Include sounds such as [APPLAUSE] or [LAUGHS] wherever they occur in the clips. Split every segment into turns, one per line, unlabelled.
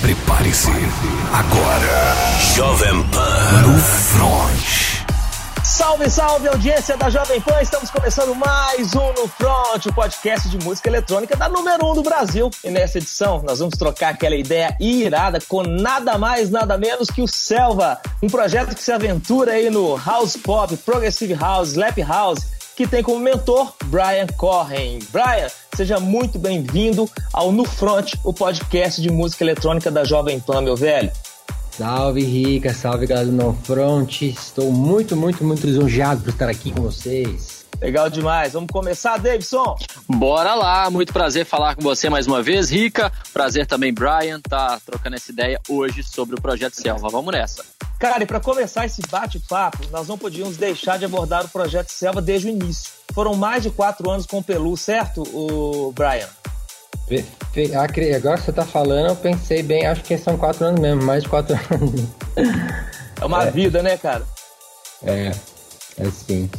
Prepare-se. Agora, Jovem Pan no Front.
Salve, salve, audiência da Jovem Pan! Estamos começando mais um No Front, o podcast de música eletrônica da número 1 um do Brasil. E nessa edição, nós vamos trocar aquela ideia irada com nada mais, nada menos que o Selva, um projeto que se aventura aí no House Pop, Progressive House, Slap House, que tem como mentor Brian Corren. Brian, seja muito bem-vindo ao No Front, o podcast de música eletrônica da Jovem Pan, meu velho.
Salve Rica, salve galera do No Front. Estou muito, muito, muito lisonjeado por estar aqui com vocês.
Legal demais. Vamos começar, Davidson?
Bora lá. Muito prazer falar com você mais uma vez, Rica. Prazer também, Brian, tá trocando essa ideia hoje sobre o Projeto Selva. Vamos nessa.
Cara, e para começar esse bate-papo, nós não podíamos deixar de abordar o Projeto Selva desde o início. Foram mais de quatro anos com o Pelu, certo, o Brian?
Agora que você tá falando, eu pensei bem, acho que são quatro anos mesmo, mais de quatro [LAUGHS] anos.
É uma é. vida, né, cara?
É, é sim.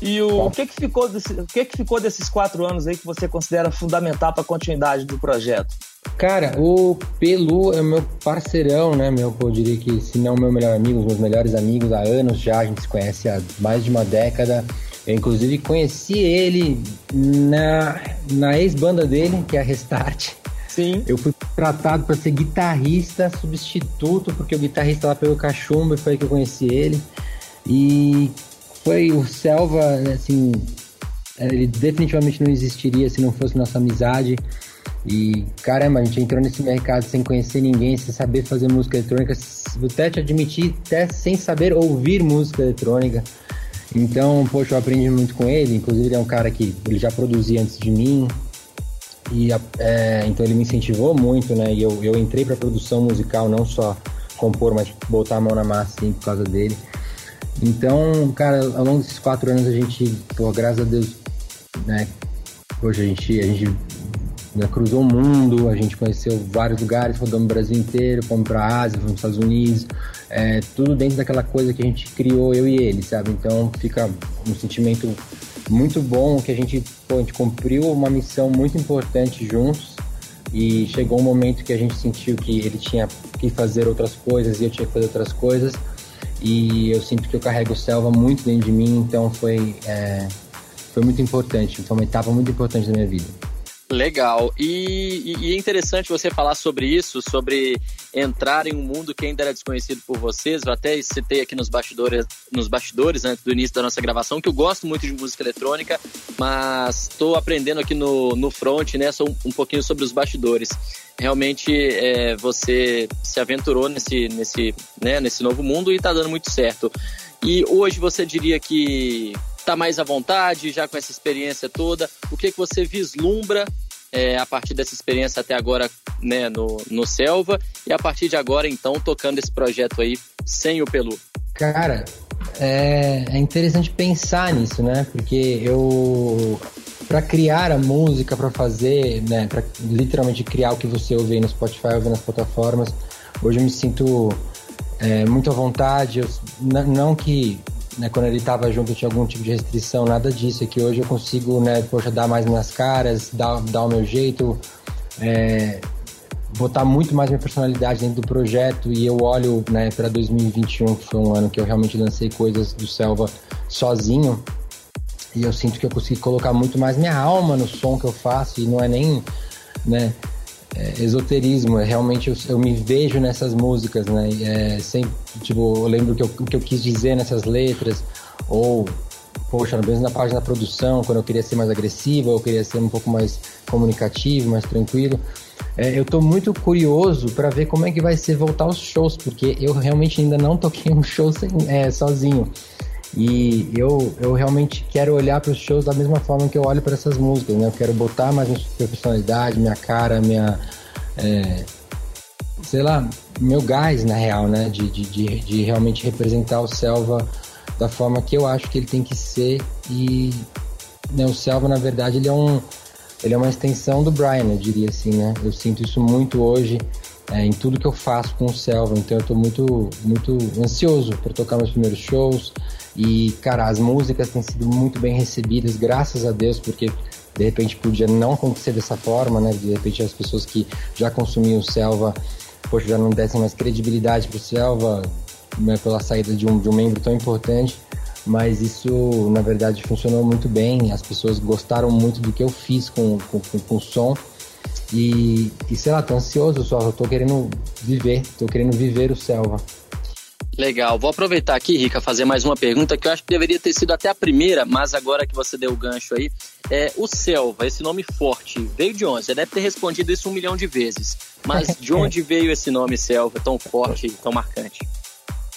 E o, o que que ficou desse, o que que ficou desses quatro anos aí que você considera fundamental para a continuidade do projeto?
Cara, o Pelu é meu parceirão, né? Meu, eu diria que se não meu melhor amigo, os meus melhores amigos há anos já, a gente se conhece há mais de uma década. Eu, inclusive, conheci ele na, na ex-banda dele, que é a Restart.
Sim.
Eu fui tratado para ser guitarrista substituto, porque o guitarrista lá pegou cachumba e foi aí que eu conheci ele. E foi o Selva, assim, ele definitivamente não existiria se não fosse nossa amizade. E caramba, a gente entrou nesse mercado sem conhecer ninguém, sem saber fazer música eletrônica, até te admitir, até sem saber ouvir música eletrônica. Então, poxa, eu aprendi muito com ele. Inclusive, ele é um cara que ele já produzia antes de mim. E é, então ele me incentivou muito, né? E eu, eu entrei para produção musical, não só compor, mas botar a mão na massa, assim, por causa dele. Então, cara, ao longo desses quatro anos a gente, pô, graças a Deus, né? Hoje a gente, a gente né, cruzou o mundo, a gente conheceu vários lugares, rodamos o Brasil inteiro, fomos para a Ásia, fomos para os Estados Unidos, é, tudo dentro daquela coisa que a gente criou, eu e ele, sabe? Então fica um sentimento muito bom que a gente, pô, a gente cumpriu uma missão muito importante juntos e chegou um momento que a gente sentiu que ele tinha que fazer outras coisas e eu tinha que fazer outras coisas e eu sinto que eu carrego Selva muito dentro de mim, então foi, é, foi muito importante, foi uma etapa muito importante da minha vida.
Legal. E, e, é interessante você falar sobre isso, sobre entrar em um mundo que ainda era desconhecido por vocês. Eu até citei aqui nos bastidores, nos bastidores antes do início da nossa gravação, que eu gosto muito de música eletrônica, mas estou aprendendo aqui no, no front, né, um, um pouquinho sobre os bastidores. Realmente é, você se aventurou nesse, nesse, né, nesse novo mundo e está dando muito certo. E hoje você diria que está mais à vontade, já com essa experiência toda? O que, que você vislumbra é, a partir dessa experiência até agora né, no, no Selva e a partir de agora, então, tocando esse projeto aí sem o Pelu?
Cara, é, é interessante pensar nisso, né? Porque eu para criar a música, para fazer, né, para literalmente criar o que você ouve aí no Spotify, ouve nas plataformas, hoje eu me sinto é, muito à vontade. Eu, não que né, quando ele estava junto tinha algum tipo de restrição, nada disso. É que hoje eu consigo, né, poxa, dar mais minhas caras, dar, dar o meu jeito, é, botar muito mais minha personalidade dentro do projeto. E eu olho, né, para 2021, que foi um ano que eu realmente lancei coisas do Selva sozinho. E eu sinto que eu consegui colocar muito mais minha alma no som que eu faço. E não é nem, né, é, esoterismo, é realmente eu, eu, me vejo nessas músicas, né? É, sempre, tipo, eu lembro que eu, que eu quis dizer nessas letras, ou, poxa, mesmo na página da produção, quando eu queria ser mais agressivo, eu queria ser um pouco mais comunicativo, mais tranquilo. É, eu tô muito curioso para ver como é que vai ser voltar aos shows, porque eu realmente ainda não toquei um show sem, é, sozinho. E eu, eu realmente quero olhar para os shows da mesma forma que eu olho para essas músicas, né? Eu quero botar mais minha personalidade, minha cara, minha. É, sei lá, meu gás, na real, né? De, de, de, de, realmente representar o Selva da forma que eu acho que ele tem que ser. E né, o Selva, na verdade, ele é um. Ele é uma extensão do Brian, eu diria assim, né? Eu sinto isso muito hoje é, em tudo que eu faço com o Selva. Então eu estou muito, muito ansioso para tocar meus primeiros shows. E, cara, as músicas têm sido muito bem recebidas, graças a Deus, porque de repente podia não acontecer dessa forma, né? De repente as pessoas que já consumiam Selva, poxa, já não dessem mais credibilidade pro Selva, né, pela saída de um, de um membro tão importante. Mas isso, na verdade, funcionou muito bem. As pessoas gostaram muito do que eu fiz com, com, com, com o som. E, e sei lá, tô ansioso só, tô querendo viver, tô querendo viver o Selva.
Legal. Vou aproveitar aqui, Rica, fazer mais uma pergunta que eu acho que deveria ter sido até a primeira, mas agora que você deu o gancho aí, é o Selva, esse nome forte, veio de onde? Você deve ter respondido isso um milhão de vezes. Mas [LAUGHS] de onde veio esse nome Selva tão forte e tão marcante?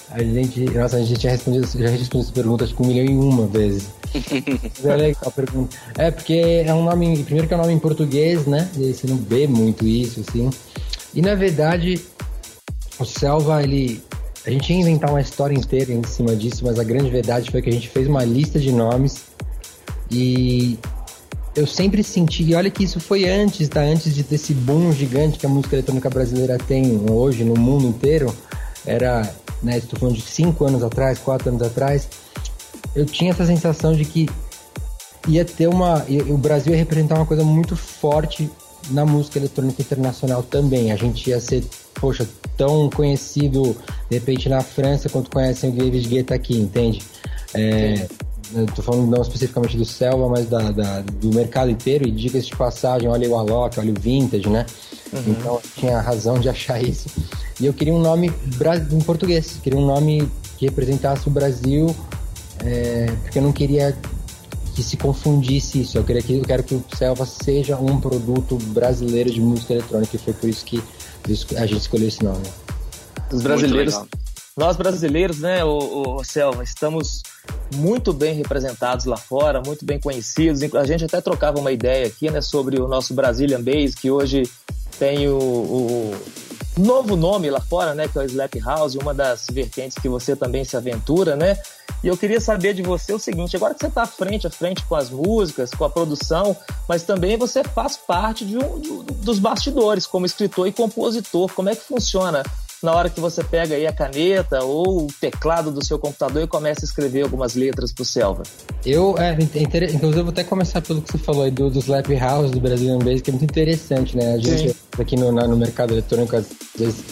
A gente, nossa, a gente tinha respondido, já respondido essa pergunta acho que um milhão e uma vezes. [LAUGHS] é legal a pergunta. É, porque é um nome, primeiro que é um nome em português, né? E você não vê muito isso, assim. E na verdade, o Selva, ele. A gente ia inventar uma história inteira em cima disso, mas a grande verdade foi que a gente fez uma lista de nomes e eu sempre senti, e olha que isso foi antes, tá? Antes de ter esse boom gigante que a música eletrônica brasileira tem hoje no mundo inteiro. Era né? Estou falando de cinco anos atrás, quatro anos atrás, eu tinha essa sensação de que ia ter uma, o Brasil ia representar uma coisa muito forte na música eletrônica internacional também. A gente ia ser, poxa, tão conhecido de repente na França quanto conhecem o David Guetta aqui, entende? É, tô falando não especificamente do Selva, mas da, da do mercado inteiro, e dicas de passagem, olha o Alok, olha o Vintage, né? Uhum. Então tinha razão de achar isso. E eu queria um nome em português, queria um nome que representasse o Brasil, é, porque eu não queria que se confundisse isso. Eu, queria que, eu quero que o Selva seja um produto brasileiro de música eletrônica, e foi por isso que a gente escolheu esse nome.
Os brasileiros, nós brasileiros, né, o, o Selva, estamos muito bem representados lá fora, muito bem conhecidos. A gente até trocava uma ideia aqui, né, sobre o nosso Brazilian Bass, que hoje tem o, o novo nome lá fora, né, que é o Slap House, uma das vertentes que você também se aventura, né? E eu queria saber de você o seguinte: agora que você está frente a frente com as músicas, com a produção, mas também você faz parte de um, de, dos bastidores como escritor e compositor. Como é que funciona na hora que você pega aí a caneta ou o teclado do seu computador e começa a escrever algumas letras pro Selva?
Eu, é, inclusive, eu vou até começar pelo que você falou aí do, do Slap House, do Brazilian Bass, que é muito interessante, né? A gente Sim. aqui no, no mercado eletrônico, às vezes,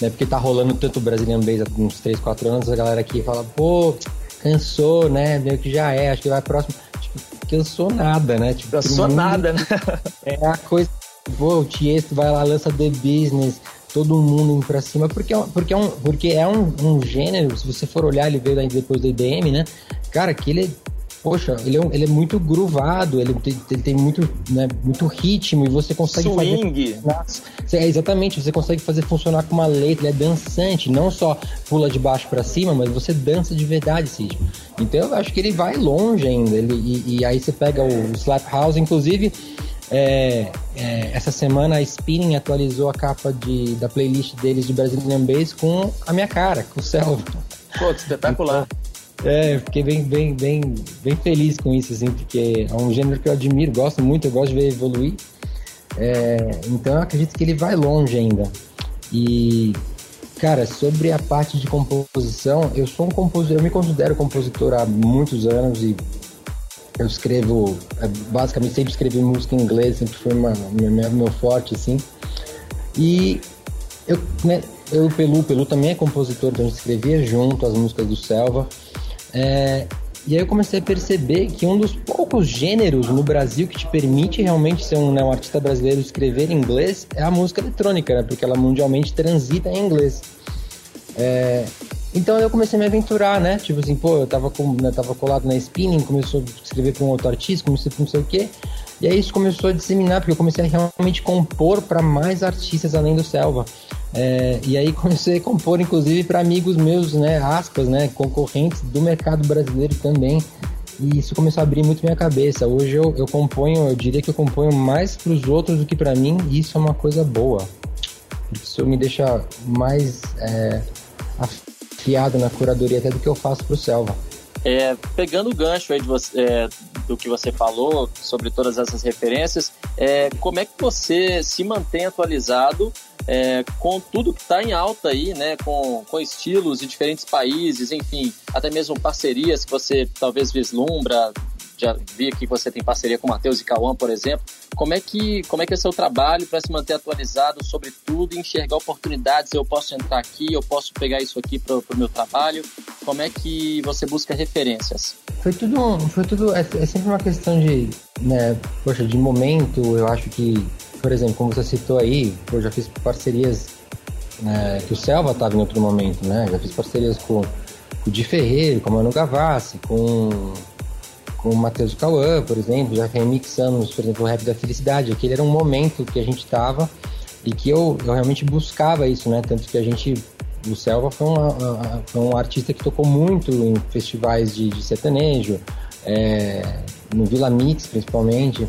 né, porque tá rolando tanto o Brazilian Bass há uns 3, 4 anos, a galera aqui fala, pô, cansou, né? Meio que já é, acho que vai próximo. Tipo, cansou nada, né? Tipo,
cansou nada, né? [LAUGHS]
É a coisa. Pô, o Tiesto vai lá, lança The Business, todo mundo indo pra cima, porque, é porque é um, porque é um, um gênero, se você for olhar, ele veio depois do IDM, né? Cara, que ele é, poxa, ele é, ele é muito groovado, ele tem, ele tem muito, né, muito ritmo e você consegue
Swing.
fazer... É, exatamente, você consegue fazer funcionar com uma letra, ele é dançante, não só pula de baixo para cima, mas você dança de verdade esse ritmo. Então eu acho que ele vai longe ainda, ele, e, e aí você pega o Slap House, inclusive é, é, essa semana a Spinning atualizou a capa de, da playlist deles de Brazilian Bass com a minha cara, com o Selva.
Pô, espetacular.
Então, é, fiquei bem, bem, bem, bem feliz com isso, assim, porque é um gênero que eu admiro, gosto muito, eu gosto de ver evoluir. É, então eu acredito que ele vai longe ainda. E, cara, sobre a parte de composição, eu sou um compositor, eu me considero compositor há muitos anos e eu escrevo, é, basicamente sempre escrevi música em inglês, sempre foi uma, meu, meu forte, assim. E eu, né, eu, Pelu, Pelu também é compositor, então a gente escrevia junto as músicas do Selva. É, e aí eu comecei a perceber que um dos poucos gêneros no Brasil que te permite realmente ser um, né, um artista brasileiro escrever em inglês é a música eletrônica, né? Porque ela mundialmente transita em inglês. É, então eu comecei a me aventurar, né? Tipo assim, pô, eu tava, com, né, tava colado na spinning, começou a escrever para um outro artista, comecei a não sei o quê. E aí isso começou a disseminar, porque eu comecei a realmente compor para mais artistas além do Selva. É, e aí [LAUGHS] comecei a compor, inclusive, para amigos meus, né? Aspas, né? Concorrentes do mercado brasileiro também. E isso começou a abrir muito minha cabeça. Hoje eu, eu componho, eu diria que eu componho mais para os outros do que para mim, e isso é uma coisa boa. Isso me deixa mais. É, afiado na curadoria até do que eu faço para o Selva.
É, pegando o gancho aí você, é, do que você falou sobre todas essas referências, é, como é que você se mantém atualizado é, com tudo que está em alta aí, né, com, com estilos de diferentes países, enfim, até mesmo parcerias que você talvez vislumbra já vi que você tem parceria com o Matheus e Cauã, por exemplo. Como é que, como é, que é seu trabalho para se manter atualizado sobre tudo e enxergar oportunidades? Eu posso entrar aqui, eu posso pegar isso aqui para o meu trabalho? Como é que você busca referências?
Foi tudo, foi tudo é, é sempre uma questão de, né, poxa, de momento. Eu acho que, por exemplo, como você citou aí, eu já fiz parcerias né, que o Selva estava em outro momento, né? Já fiz parcerias com, com o Di Ferreiro, com o Manu Gavassi, com com o Matheus Cauã, por exemplo, já remixamos, por exemplo, o Rap da Felicidade. Aquele era um momento que a gente estava e que eu, eu realmente buscava isso, né? Tanto que a gente, o Selva foi, uma, um artista que tocou muito em festivais de, de sertanejo, é, no Vila Mix principalmente.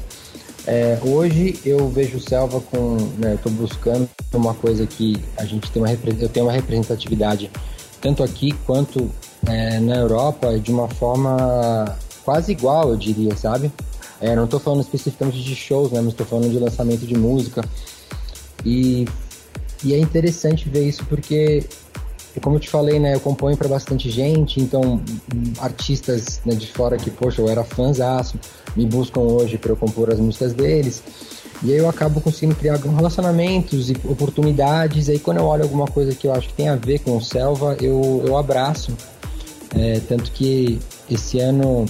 É, hoje eu vejo o Selva com, né, eu estou buscando uma coisa que a gente tem uma eu tenho uma representatividade tanto aqui quanto é, na Europa de uma forma quase igual, eu diria, sabe? É, não estou falando especificamente de shows, né? Mas estou falando de lançamento de música. E, e é interessante ver isso porque, como eu te falei, né? Eu componho para bastante gente, então artistas né, de fora que, poxa, eu era fãzaço, me buscam hoje para eu compor as músicas deles. E aí eu acabo conseguindo criar relacionamentos e oportunidades. E aí quando eu olho alguma coisa que eu acho que tem a ver com o Selva, eu, eu abraço. É, tanto que esse ano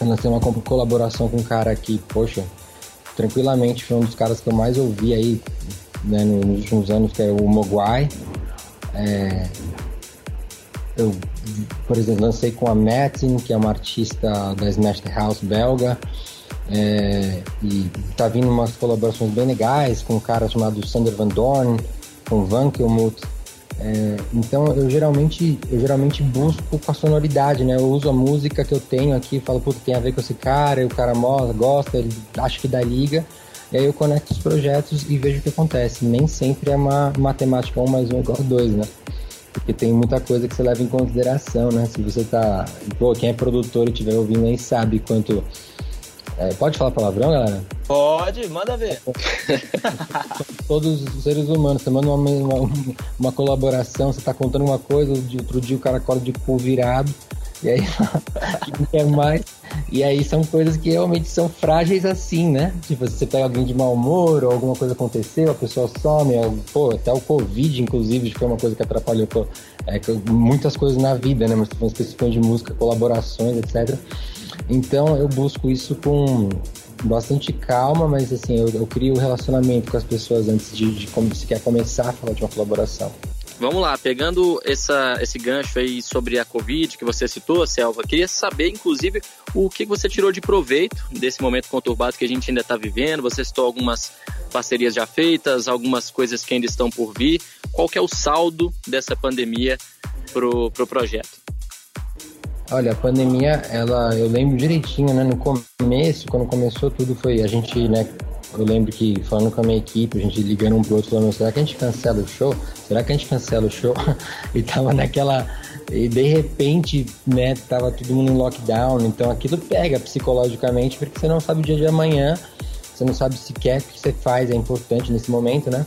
eu lancei uma colaboração com um cara que, poxa, tranquilamente foi um dos caras que eu mais ouvi aí né, nos últimos anos, que é o Mogwai. É, eu, por exemplo, lancei com a Metin, que é uma artista da Smash House belga. É, e tá vindo umas colaborações bem legais com um cara chamado Sander Van Dorn, com Van Kilmuth. É, então eu geralmente eu geralmente busco com a sonoridade, né? Eu uso a música que eu tenho aqui, falo, puta, tem a ver com esse cara, e o cara gosta, ele acha que dá liga. E aí eu conecto os projetos e vejo o que acontece. Nem sempre é uma matemática um mais um igual dois, né? Porque tem muita coisa que você leva em consideração, né? Se você tá. Pô, quem é produtor e estiver ouvindo aí sabe quanto é, pode falar palavrão, galera?
Pode, manda ver. [LAUGHS]
Todos os seres humanos, você manda uma, uma, uma colaboração, você tá contando uma coisa, outro dia o cara acorda de cu virado, e aí não [LAUGHS] quer mais. E aí são coisas que realmente são frágeis assim, né? Tipo, você pega alguém de mau humor, ou alguma coisa aconteceu, a pessoa some, ou, pô, até o Covid, inclusive, foi uma coisa que atrapalhou é, muitas coisas na vida, né? Mas especificamente de música, colaborações, etc. Então eu busco isso com bastante calma, mas assim, eu, eu crio um relacionamento com as pessoas antes de, de como se quer começar a falar de uma colaboração.
Vamos lá, pegando essa, esse gancho aí sobre a Covid que você citou, Selva, queria saber, inclusive, o que você tirou de proveito desse momento conturbado que a gente ainda está vivendo. Você citou algumas parcerias já feitas, algumas coisas que ainda estão por vir. Qual que é o saldo dessa pandemia pro, pro projeto?
Olha, a pandemia, ela, eu lembro direitinho, né? No começo, quando começou tudo, foi a gente, né? Eu lembro que falando com a minha equipe, a gente ligando um pro outro, falando, será que a gente cancela o show? Será que a gente cancela o show? [LAUGHS] e tava naquela. E de repente, né, tava todo mundo em lockdown, então aquilo pega psicologicamente, porque você não sabe o dia de amanhã, você não sabe sequer o que você faz, é importante nesse momento, né?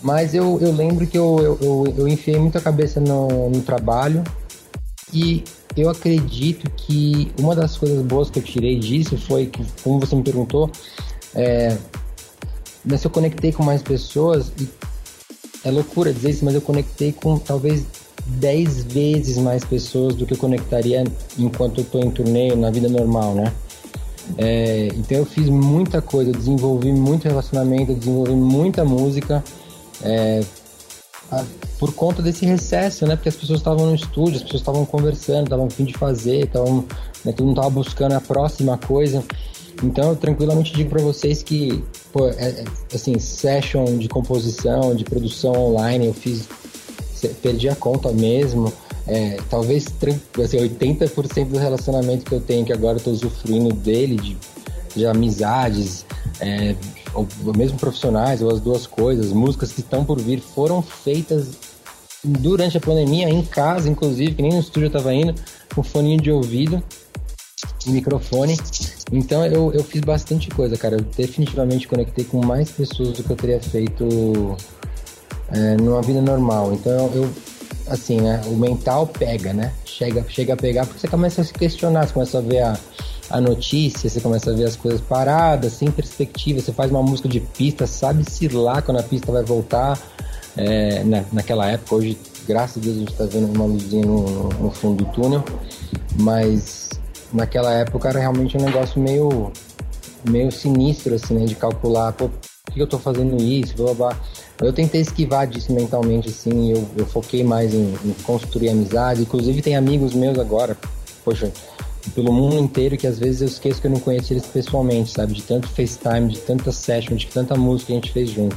Mas eu, eu lembro que eu, eu, eu, eu enfiei muita cabeça no, no trabalho e eu acredito que uma das coisas boas que eu tirei disso foi que, como você me perguntou, é, se eu conectei com mais pessoas, e é loucura dizer isso, mas eu conectei com talvez 10 vezes mais pessoas do que eu conectaria enquanto eu estou em turnê na vida normal, né? É, então eu fiz muita coisa, eu desenvolvi muito relacionamento, eu desenvolvi muita música. É, por conta desse recesso, né? Porque as pessoas estavam no estúdio, as pessoas estavam conversando, estavam fim de fazer, estavam, né, todo mundo estava buscando a próxima coisa. Então, eu tranquilamente digo para vocês que, pô, é, é, assim, session de composição, de produção online, eu fiz, perdi a conta mesmo. É, talvez assim, 80% do relacionamento que eu tenho, que agora eu tô usufruindo dele, de, de amizades, é, ou, mesmo profissionais, ou as duas coisas, músicas que estão por vir, foram feitas durante a pandemia, em casa, inclusive, que nem no estúdio eu tava indo, com fone de ouvido, microfone. Então eu, eu fiz bastante coisa, cara. Eu definitivamente conectei com mais pessoas do que eu teria feito é, numa vida normal. Então eu, assim, né? O mental pega, né? Chega, chega a pegar porque você começa a se questionar, você começa a ver a, a notícia, você começa a ver as coisas paradas, sem perspectiva. Você faz uma música de pista, sabe-se lá quando a pista vai voltar. É, na, naquela época, hoje, graças a Deus, a gente está vendo uma luzinha no, no, fundo do túnel, mas naquela época era realmente um negócio meio, meio sinistro, assim, né, de calcular, pô, por que eu estou fazendo isso, blá, blá. Eu tentei esquivar disso mentalmente, assim, eu, eu foquei mais em, em construir amizade, inclusive tem amigos meus agora, poxa, pelo mundo inteiro que às vezes eu esqueço que eu não conheço eles pessoalmente, sabe? De tanto FaceTime, de tanta session, de tanta música que a gente fez junto.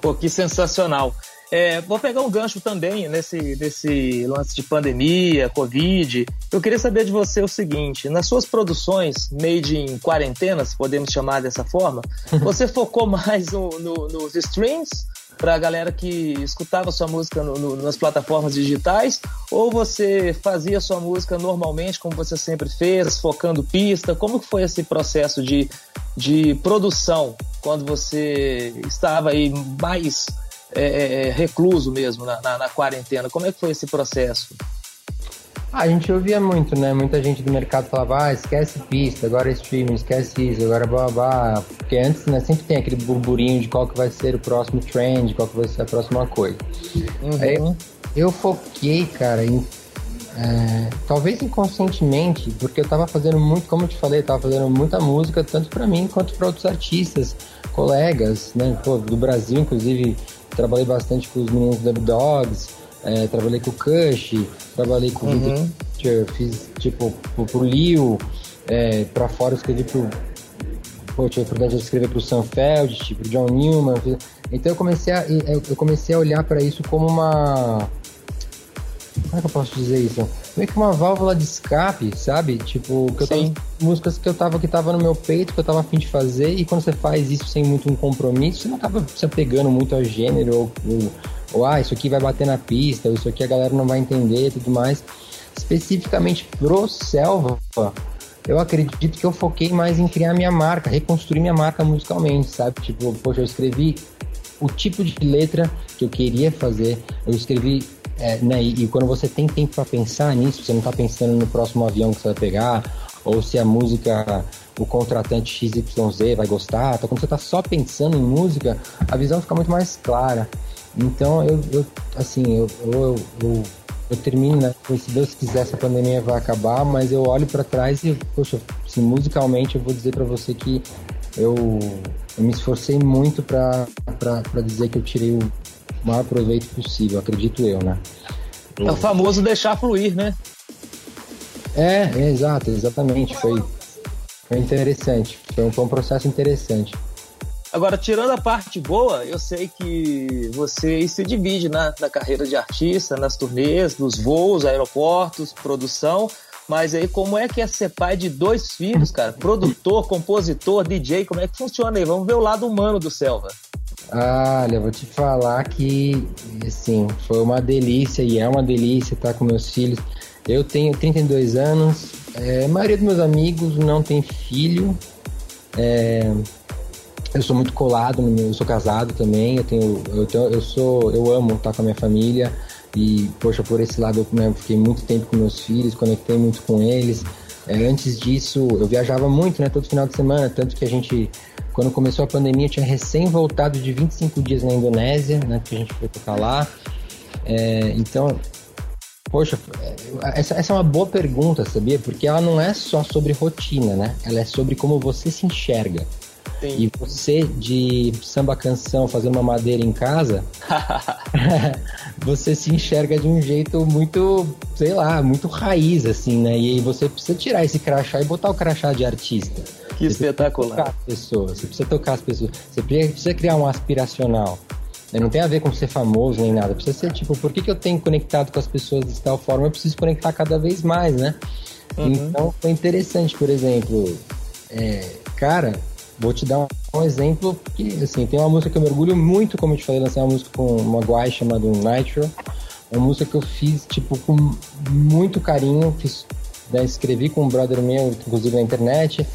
Pô, que sensacional. É, vou pegar um gancho também nesse, nesse lance de pandemia, Covid. Eu queria saber de você o seguinte: nas suas produções made em quarentena, se podemos chamar dessa forma, [LAUGHS] você focou mais no, no, nos streams para a galera que escutava sua música no, no, nas plataformas digitais? Ou você fazia sua música normalmente, como você sempre fez, focando pista? Como foi esse processo de, de produção quando você estava aí mais é, é, é recluso mesmo na, na, na quarentena? Como é que foi esse processo?
Ah, a gente ouvia muito, né? Muita gente do mercado falava, ah, esquece pista, agora é streaming, esquece isso, agora blá blá. Porque antes, né, sempre tem aquele burburinho de qual que vai ser o próximo trend, qual que vai ser a próxima coisa. Uhum. Aí eu foquei, cara, em. É, talvez inconscientemente, porque eu tava fazendo muito, como eu te falei, eu tava fazendo muita música, tanto para mim quanto para outros artistas, colegas, né? Pô, do Brasil, inclusive, trabalhei bastante com os meninos do Dogs, é, trabalhei com o Kush, trabalhei com uhum. o Victor, fiz tipo pro, pro Liu, é, pra fora eu escrevi pro. Pô, tive a oportunidade de escrever pro Sanfeld, tipo, pro John Newman. Então eu comecei a, eu comecei a olhar para isso como uma. Como é que eu posso dizer isso? Meio que uma válvula de escape, sabe? Tipo, que eu tava, músicas que eu tava que tava no meu peito, que eu tava afim de fazer, e quando você faz isso sem muito um compromisso, você não acaba se apegando muito ao gênero ou, ou ou ah, isso aqui vai bater na pista, ou isso aqui a galera não vai entender e tudo mais. Especificamente pro Selva, eu acredito que eu foquei mais em criar minha marca, reconstruir minha marca musicalmente, sabe? Tipo, poxa, eu escrevi o tipo de letra que eu queria fazer, eu escrevi, é, né? E, e, quando você tem tempo para pensar nisso, você não tá pensando no próximo avião que você vai pegar, ou se a música o contratante XYZ vai gostar. Então, quando você tá só pensando em música, a visão fica muito mais clara. Então, eu, eu assim, eu, eu, eu, eu termino, né? Se Deus quiser, essa pandemia vai acabar, mas eu olho para trás e, poxa, assim, musicalmente eu vou dizer para você que eu, eu me esforcei muito para dizer que eu tirei o maior proveito possível, acredito eu, né?
É o famoso deixar fluir, né?
É, é exato, exatamente. Foi, foi interessante. Foi um, foi um processo interessante.
Agora, tirando a parte boa, eu sei que você se divide na, na carreira de artista, nas turnês, nos voos, aeroportos, produção. Mas aí, como é que é ser pai de dois filhos, cara? Produtor, compositor, DJ, como é que funciona aí? Vamos ver o lado humano do Selva.
Olha, vou te falar que, assim, foi uma delícia e é uma delícia estar com meus filhos. Eu tenho 32 anos, é, a maioria dos meus amigos não tem filho. É, eu sou muito colado, eu sou casado também, eu tenho, eu, tenho, eu sou, eu amo estar com a minha família e poxa, por esse lado eu né, fiquei muito tempo com meus filhos, conectei muito com eles. É, antes disso, eu viajava muito, né, todo final de semana, tanto que a gente, quando começou a pandemia, eu tinha recém voltado de 25 dias na Indonésia, né, que a gente foi tocar lá. É, então, poxa, essa, essa é uma boa pergunta, sabia? Porque ela não é só sobre rotina, né? Ela é sobre como você se enxerga. Sim. E você de samba canção fazendo uma madeira em casa, [LAUGHS] [LAUGHS] você se enxerga de um jeito muito, sei lá, muito raiz, assim, né? E aí você precisa tirar esse crachá e botar o crachá de artista.
Que você espetacular.
Tocar as pessoas, você precisa tocar as pessoas, você precisa criar um aspiracional. Né? Não tem a ver com ser famoso nem nada. Precisa ser tipo, por que, que eu tenho conectado com as pessoas de tal forma? Eu preciso conectar cada vez mais, né? Uhum. Então foi interessante, por exemplo, é, cara, Vou te dar um, exemplo que, assim, tem uma música que eu mergulho muito, como eu te falei, lancei uma música com uma guai chamada Nitro. Uma música que eu fiz, tipo, com muito carinho, fiz, né, escrevi com um brother meu, inclusive na internet,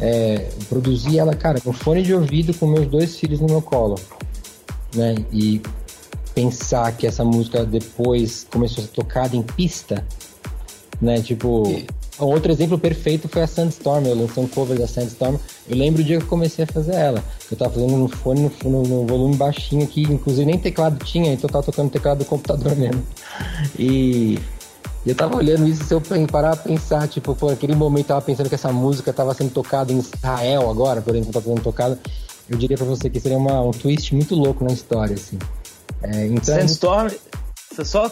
é, produzi ela, cara, com fone de ouvido com meus dois filhos no meu colo, né, e pensar que essa música depois começou a ser tocada em pista, né, tipo... Um outro exemplo perfeito foi a Sandstorm. Eu lancei um cover da Sandstorm. Eu lembro o dia que eu comecei a fazer ela. Eu tava fazendo no fone, no, no, no volume baixinho aqui. Inclusive nem teclado tinha, então eu tava tocando teclado do computador [LAUGHS] mesmo. E eu tava olhando isso, se eu parar a pensar, tipo, pô, aquele momento eu tava pensando que essa música tava sendo tocada em Israel agora, por exemplo, tá sendo tocada. Eu diria pra você que seria uma, um twist muito louco na história, assim.
É, então, Sandstorm, só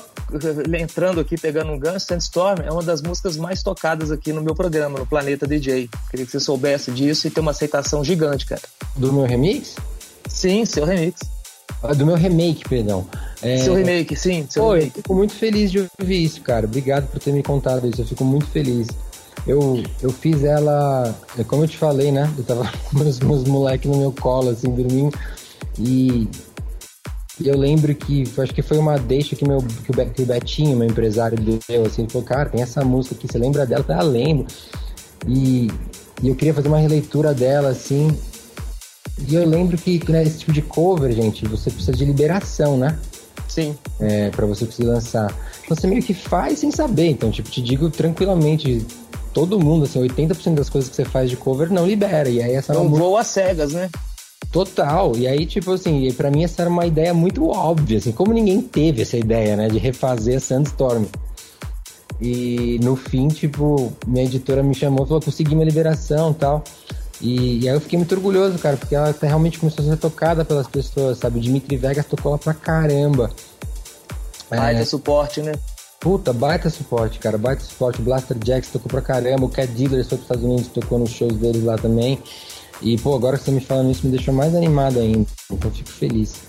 entrando aqui, pegando um gancho, Sandstorm é uma das músicas mais tocadas aqui no meu programa, no Planeta DJ. Queria que você soubesse disso e ter uma aceitação gigante, cara.
Do meu remix?
Sim, seu remix.
Ah, do meu remake, perdão.
É... Seu remake, sim. Seu
Pô,
remake.
eu fico muito feliz de ouvir isso, cara. Obrigado por ter me contado isso. Eu fico muito feliz. Eu, eu fiz ela, é como eu te falei, né? Eu tava [LAUGHS] com meus, meus moleques no meu colo, assim, dormindo. E e eu lembro que, acho que foi uma deixa que, meu, que, o, que o Betinho, meu empresário, deu, assim, ele falou, cara, tem essa música aqui, você lembra dela? Eu falei, ah, lembro. E, e eu queria fazer uma releitura dela, assim. E eu lembro que né, esse tipo de cover, gente, você precisa de liberação, né?
Sim.
É, pra você conseguir lançar. Então você meio que faz sem saber. Então, tipo, te digo tranquilamente, todo mundo, assim, 80% das coisas que você faz de cover não libera. E aí essa
não voa às cegas, né?
Total. E aí, tipo assim, para mim essa era uma ideia muito óbvia, assim, como ninguém teve essa ideia, né, de refazer a Sandstorm. E no fim, tipo, minha editora me chamou e falou: consegui uma liberação tal. E, e aí eu fiquei muito orgulhoso, cara, porque ela realmente começou a ser tocada pelas pessoas, sabe? O Dimitri Vegas tocou ela pra caramba.
Baita é... suporte, né?
Puta, baita suporte, cara, baita suporte. O Blaster Jacks tocou pra caramba, o Cat Dealer foi pros Estados Unidos, tocou nos shows deles lá também. E, pô, agora que você me falando isso me deixou mais animado ainda. Então fico feliz.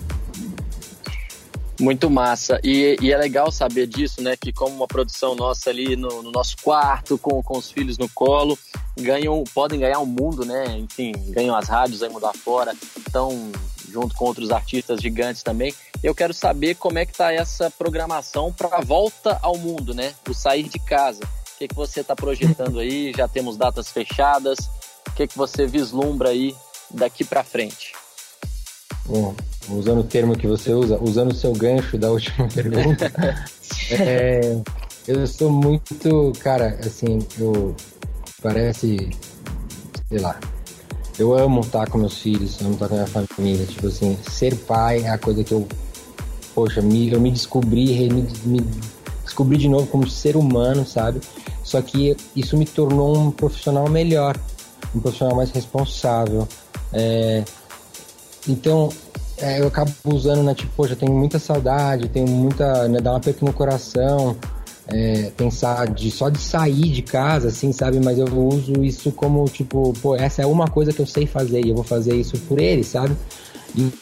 Muito massa. E, e, é legal saber disso, né? Que como uma produção nossa ali no, no, nosso quarto, com, com os filhos no colo, ganham, podem ganhar o um mundo, né? Enfim, ganham as rádios aí mudar fora, estão junto com outros artistas gigantes também. Eu quero saber como é que tá essa programação para a volta ao mundo, né? O sair de casa. O que, que você está projetando aí? Já temos datas fechadas? O que, que você vislumbra aí daqui para frente?
Bom, usando o termo que você usa, usando o seu gancho da [LAUGHS] última pergunta, [LAUGHS] é, eu sou muito, cara, assim, eu parece, sei lá, eu amo estar com meus filhos, amo estar com a minha família, tipo assim, ser pai é a coisa que eu, poxa, me, eu me descobri, me, me descobri de novo como ser humano, sabe? Só que isso me tornou um profissional melhor, um profissional mais responsável. É, então, é, eu acabo usando, né, tipo, poxa, tenho muita saudade, tenho muita, né, dá um aperto no coração, é, pensar de só de sair de casa, assim, sabe? Mas eu uso isso como, tipo, pô, essa é uma coisa que eu sei fazer e eu vou fazer isso por ele, sabe?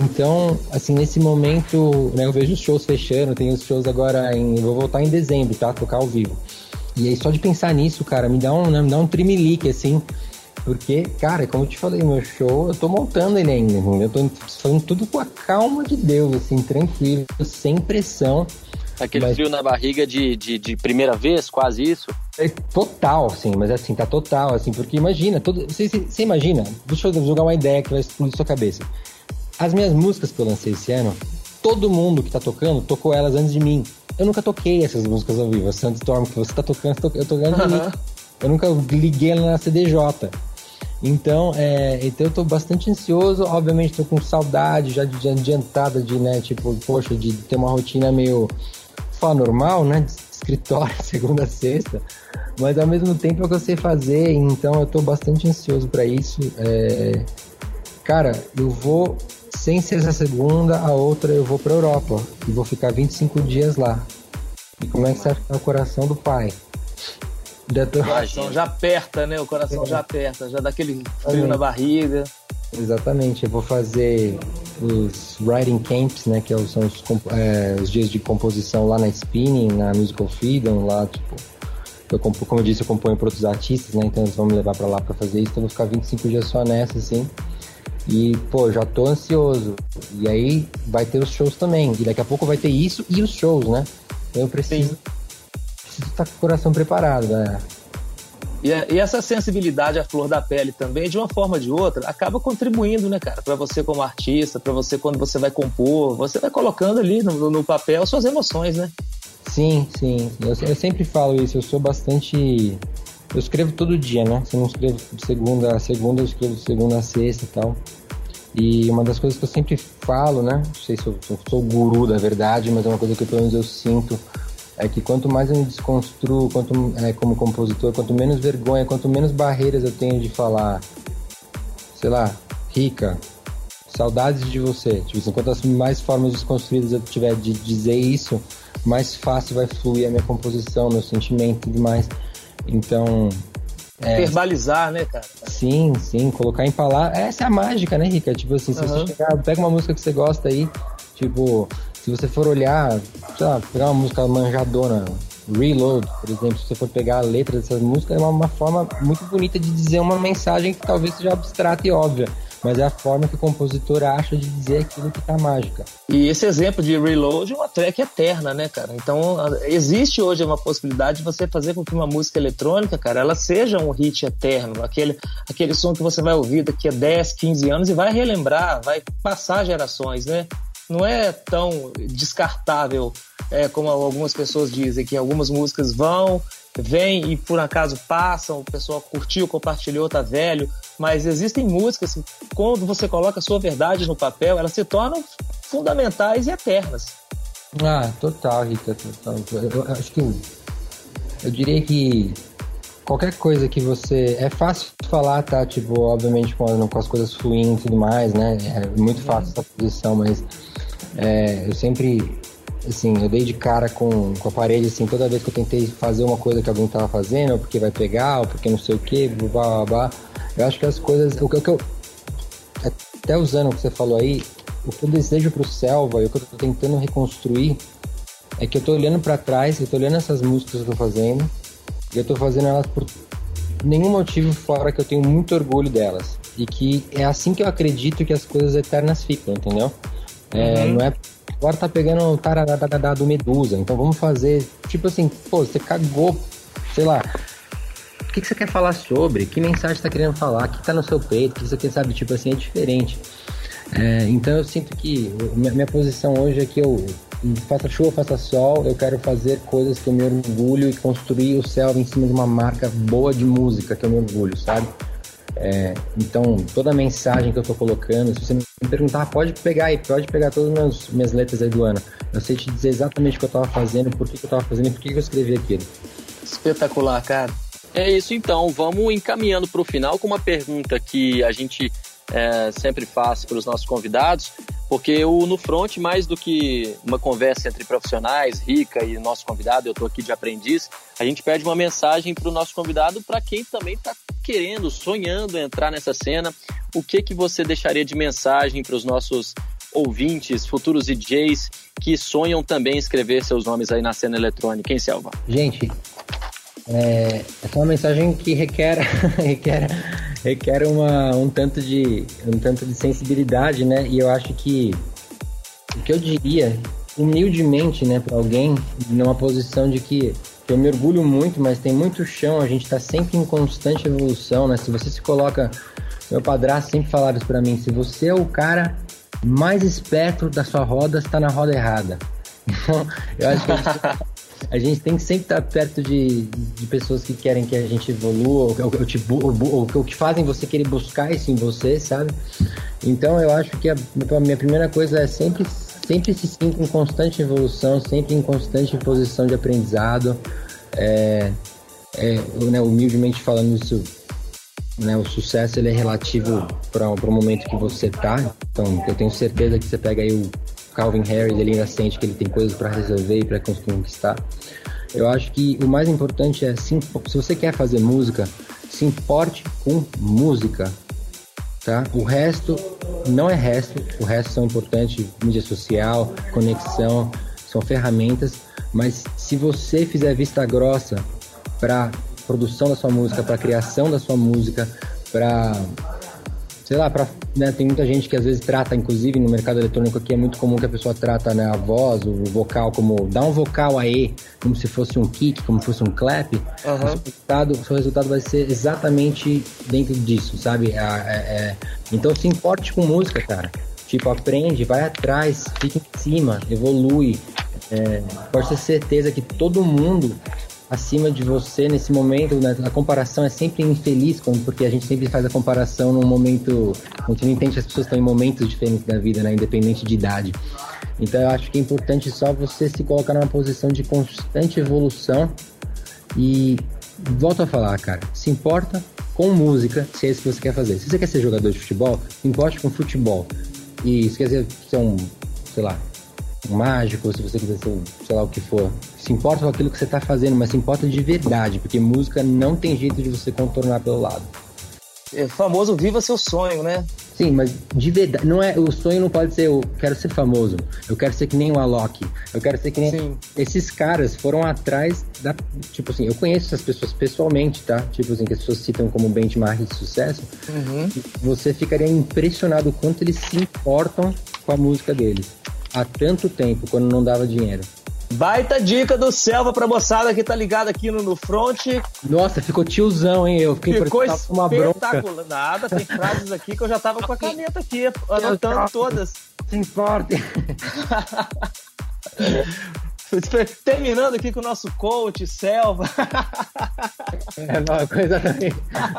Então, assim, nesse momento, né, eu vejo os shows fechando, tem os shows agora em, vou voltar em dezembro, tá? Tocar ao vivo. E aí só de pensar nisso, cara, me dá um, né, me dá um trimelique, assim, porque, cara, como eu te falei, meu show, eu tô montando ele ainda. Eu tô fazendo tudo com a calma de Deus, assim, tranquilo, sem pressão.
Aquele mas... frio na barriga de, de, de, primeira vez, quase isso?
É total, sim, mas assim, tá total, assim, porque imagina, todo, você, você imagina, deixa eu jogar uma ideia que vai explodir sua cabeça. As minhas músicas que eu lancei esse ano, todo mundo que tá tocando tocou elas antes de mim. Eu nunca toquei essas músicas ao vivo. A Sandstorm que você tá tocando, eu tô de mim. Eu nunca liguei ela na CDJ. Então, é, então eu tô bastante ansioso, obviamente tô com saudade já de, adiantada de, né, tipo, poxa, de ter uma rotina meio fala normal, né, de escritório, [LAUGHS] segunda a sexta, mas ao mesmo tempo é o que eu sei fazer, então eu tô bastante ansioso para isso. É, cara, eu vou, sem ser essa segunda, a outra eu vou pra Europa e vou ficar 25 dias lá. E como é que você acha que é o coração do pai?
O coração já aperta, né? O coração é. já aperta, já dá aquele frio na barriga.
Exatamente, eu vou fazer os writing camps, né? Que é são os, é, os dias de composição lá na Spinning, na Musical Freedom, lá, tipo. Eu, como eu disse, eu componho para outros artistas, né? Então eles vão me levar para lá para fazer isso. Então eu vou ficar 25 dias só nessa, assim. E, pô, já tô ansioso. E aí vai ter os shows também. E daqui a pouco vai ter isso e os shows, né? Então eu preciso. Sim estar com o coração preparado, né?
E, e, essa sensibilidade à flor da pele também, de uma forma ou de outra, acaba contribuindo, né, cara, para você como artista, para você quando você vai compor, você vai colocando ali no, no papel suas emoções, né?
Sim, sim. Eu, eu, sempre falo isso, eu sou bastante eu escrevo todo dia, né? Se eu não escrevo de segunda a segunda, eu escrevo de segunda a sexta e tal. E uma das coisas que eu sempre falo, né? Não sei se eu, se eu sou o guru da verdade, mas é uma coisa que pelo menos eu sinto é que quanto mais eu me desconstruo, quanto é, como compositor, quanto menos vergonha, quanto menos barreiras eu tenho de falar, sei lá, rica, saudades de você. Tipo assim, quantas mais formas desconstruídas eu tiver de dizer isso, mais fácil vai fluir a minha composição, meu sentimento e demais. Então.
É, Verbalizar, né, cara?
Sim, sim, colocar em palavras. Essa é a mágica, né, Rica? Tipo assim, se uhum. você chegar, pega uma música que você gosta aí, tipo, se você for olhar, sei lá, pegar uma música manjadona, Reload, por exemplo, se você for pegar a letra dessas músicas, é uma, uma forma muito bonita de dizer uma mensagem que talvez seja abstrata e óbvia mas é a forma que o compositor acha de dizer aquilo que tá mágica.
E esse exemplo de Reload é uma track eterna, né, cara? Então, existe hoje uma possibilidade de você fazer com que uma música eletrônica, cara, ela seja um hit eterno, aquele, aquele som que você vai ouvir daqui a 10, 15 anos e vai relembrar, vai passar gerações, né? Não é tão descartável é, como algumas pessoas dizem, que algumas músicas vão vem e por acaso passam, o pessoal curtiu, compartilhou, tá velho, mas existem músicas que quando você coloca a sua verdade no papel, elas se tornam fundamentais e eternas.
Ah, total, Rita, total. Eu, acho que eu diria que qualquer coisa que você. É fácil falar, tá? Tipo, obviamente com, com as coisas fluindo e tudo mais, né? É muito fácil essa posição, mas é, eu sempre assim, eu dei de cara com, com a parede, assim, toda vez que eu tentei fazer uma coisa que alguém tava fazendo, ou porque vai pegar, ou porque não sei o que, blá, blá, blá. Eu acho que as coisas, o que, o que eu, até usando o que você falou aí, o que eu desejo pro Selva e o que eu tô tentando reconstruir é que eu tô olhando para trás, eu tô olhando essas músicas que eu tô fazendo, e eu tô fazendo elas por nenhum motivo fora que eu tenho muito orgulho delas. E que é assim que eu acredito que as coisas eternas ficam, entendeu? É, uhum. Não é Agora tá pegando o tarará do Medusa. Então vamos fazer. Tipo assim, pô, você cagou, sei lá. O que, que você quer falar sobre? Que mensagem você tá querendo falar? O que tá no seu peito? O que você quer saber? Tipo assim, é diferente. É, então eu sinto que minha, minha posição hoje é que eu faça chuva, faça sol, eu quero fazer coisas que eu me orgulho e construir o céu em cima de uma marca boa de música que eu me orgulho, sabe? É, então, toda a mensagem que eu tô colocando, se você me perguntar, pode pegar aí, pode pegar todas as minhas letras aí do ano. Eu sei te dizer exatamente o que eu tava fazendo, por que, que eu tava fazendo e por que, que eu escrevi aquilo.
Espetacular, cara.
É isso então, vamos encaminhando para o final com uma pergunta que a gente é, sempre faz para os nossos convidados, porque o No Front, mais do que uma conversa entre profissionais, Rica e nosso convidado, eu estou aqui de aprendiz, a gente pede uma mensagem para o nosso convidado para quem também está querendo, sonhando entrar nessa cena. O que que você deixaria de mensagem para os nossos ouvintes, futuros DJs que sonham também escrever seus nomes aí na cena eletrônica, hein, Selva?
Gente, é, essa é uma mensagem que requer, [LAUGHS] requer, requer uma, um, tanto de, um tanto de sensibilidade, né? E eu acho que o que eu diria, humildemente, né, para alguém, numa posição de que eu me orgulho muito, mas tem muito chão, a gente está sempre em constante evolução, né? Se você se coloca. Meu padrasto sempre falava isso para mim: se você é o cara mais esperto da sua roda, está na roda errada. [LAUGHS] Então, eu acho que a gente, a gente tem que sempre estar perto de, de pessoas que querem que a gente evolua, ou, ou, tipo, ou, ou, que fazem você querer buscar isso em você, sabe? Então eu acho que a, a minha primeira coisa é sempre sempre se sinta em constante evolução, sempre em constante posição de aprendizado. É, é, né, humildemente falando isso, né, o sucesso ele é relativo para o momento que você tá. Então, eu tenho certeza que você pega aí o Calvin Harris, ele ainda sente que ele tem coisas para resolver e para conquistar. Eu acho que o mais importante é, se, se você quer fazer música, se importe com música, tá? O resto não é resto, o resto são importantes, mídia social, conexão, são ferramentas, mas se você fizer vista grossa para produção da sua música, para criação da sua música, para sei lá, para né, tem muita gente que às vezes trata, inclusive no mercado eletrônico aqui é muito comum que a pessoa trata né, a voz, o vocal como dá um vocal aí, como se fosse um kick, como se fosse um clap. Uhum. O, seu resultado, o seu resultado vai ser exatamente dentro disso, sabe? É, é, então se importe com música, cara. Tipo, aprende, vai atrás, fica em cima, evolui. É, pode ter certeza que todo mundo acima de você nesse momento. Né? A comparação é sempre infeliz, porque a gente sempre faz a comparação num momento. A gente não entende que as pessoas estão em momentos diferentes da vida, né? Independente de idade. Então eu acho que é importante só você se colocar numa posição de constante evolução e volto a falar, cara, se importa com música, se é isso que você quer fazer. Se você quer ser jogador de futebol, se importe com futebol. E se quer ser um, sei lá, um mágico, se você quiser ser, sei lá o que for, se importa com aquilo que você está fazendo, mas se importa de verdade, porque música não tem jeito de você contornar pelo lado.
É famoso viva seu sonho, né?
Sim, mas de verdade, não é, o sonho não pode ser eu quero ser famoso, eu quero ser que nem o Alok, eu quero ser que nem Sim. esses caras foram atrás da, tipo assim, eu conheço essas pessoas pessoalmente, tá? Tipo assim, que as pessoas citam como benchmark de sucesso. Uhum. Você ficaria impressionado o quanto eles se importam com a música deles há tanto tempo, quando não dava dinheiro.
Baita dica do Selva pra moçada que tá ligada aqui no, no front.
Nossa, ficou tiozão, hein? Eu fiquei
ficou uma bronca. Nada, tem frases aqui que eu já tava com a caneta aqui, anotando todas.
Se importe.
Terminando aqui com o nosso coach, Selva.
é, não, coisa também.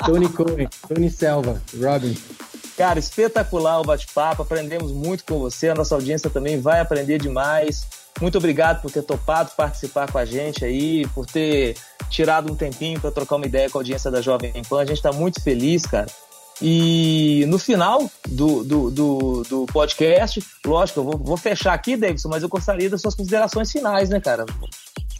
Tony Cohen, Tony Selva, Robin.
Cara, espetacular o bate-papo, aprendemos muito com você, a nossa audiência também vai aprender demais. Muito obrigado por ter topado participar com a gente aí, por ter tirado um tempinho para trocar uma ideia com a audiência da Jovem Pan. A gente está muito feliz, cara. E no final do, do, do, do podcast, lógico, eu vou, vou, fechar aqui, Davidson, mas eu gostaria das suas considerações finais, né, cara?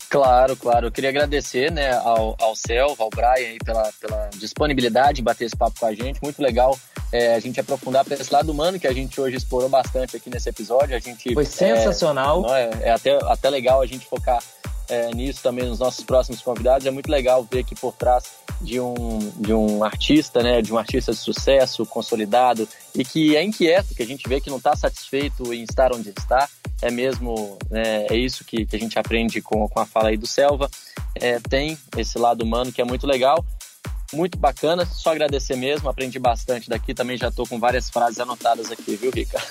Claro, claro. Eu queria agradecer né, ao, ao Selva, ao Brian aí pela, pela disponibilidade de bater esse papo com a gente. Muito legal é, a gente aprofundar para esse lado humano que a gente hoje explorou bastante aqui nesse episódio. A gente,
Foi sensacional.
É, é, até, até legal a gente focar é, nisso também nos nossos próximos convidados. É muito legal ver aqui por trás de um, de um artista, né, de um artista de sucesso, consolidado e que é inquieto, que a gente vê que não está satisfeito em estar onde está. É mesmo, é, é isso que, que a gente aprende com, com a fala aí do Selva. É, tem esse lado humano que é muito legal muito bacana, só agradecer mesmo, aprendi bastante daqui, também já tô com várias frases anotadas aqui, viu, Rica?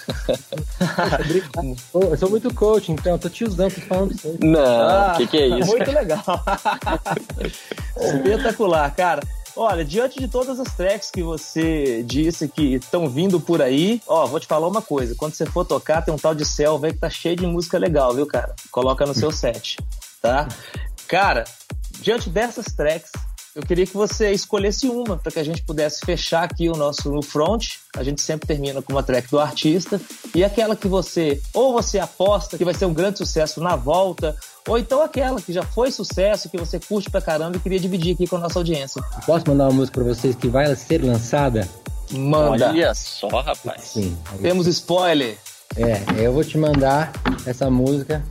[LAUGHS]
eu sou muito coach, então, tô te usando, tô falando pra você.
Não, o ah, que, que é isso?
Muito legal. [LAUGHS] Espetacular, cara. Olha, diante de todas as tracks que você disse que estão vindo por aí, ó, vou te falar uma coisa. Quando você for tocar, tem um tal de Selva aí que tá cheio de música legal, viu, cara? Coloca no seu set, tá? Cara, diante dessas tracks, eu queria que você escolhesse uma para que a gente pudesse fechar aqui o nosso no front. A gente sempre termina com uma track do artista e aquela que você ou você aposta que vai ser um grande sucesso na volta, ou então aquela que já foi sucesso, que você curte pra caramba e queria dividir aqui com a nossa audiência.
Posso mandar uma música para vocês que vai ser lançada?
Manda.
Olha só, rapaz.
Sim. Temos spoiler.
É, eu vou te mandar essa música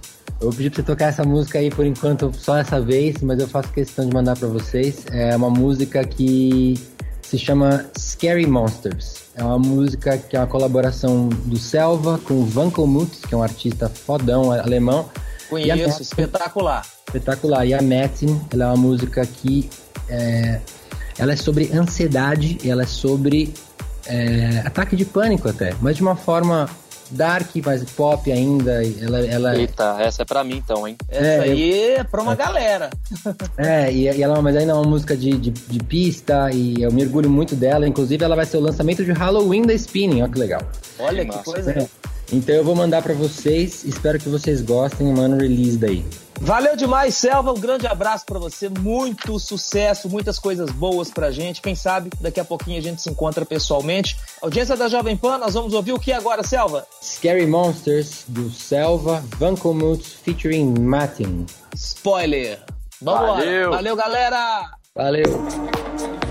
eu pedi pra você tocar essa música aí por enquanto só essa vez, mas eu faço questão de mandar para vocês. É uma música que se chama Scary Monsters. É uma música que é uma colaboração do Selva com o Vanko Mutz, que é um artista fodão alemão.
Conheço, espetacular.
Espetacular. E a Metin, ela é uma música que é, ela é sobre ansiedade, ela é sobre é, ataque de pânico até, mas de uma forma dark, mas pop ainda. Ela, ela...
Eita, essa é pra mim então, hein?
Essa é, aí eu... é pra uma é. galera. [LAUGHS]
É, e, e, ela, mas ainda é uma música de, de, de, pista e eu me orgulho muito dela. Inclusive, ela vai ser o lançamento de Halloween da Spinning, olha que legal.
Olha que, que coisa. É.
Então eu vou mandar para vocês, espero que vocês gostem, mano, release daí.
Valeu demais, Selva. Um grande abraço para você. Muito sucesso, muitas coisas boas pra gente. Quem sabe daqui a pouquinho a gente se encontra pessoalmente. Audiência da Jovem Pan, nós vamos ouvir o que agora, Selva?
Scary Monsters do Selva, Vankomut featuring Martin.
Spoiler. Vamos Valeu. lá. Valeu, galera.
Valeu.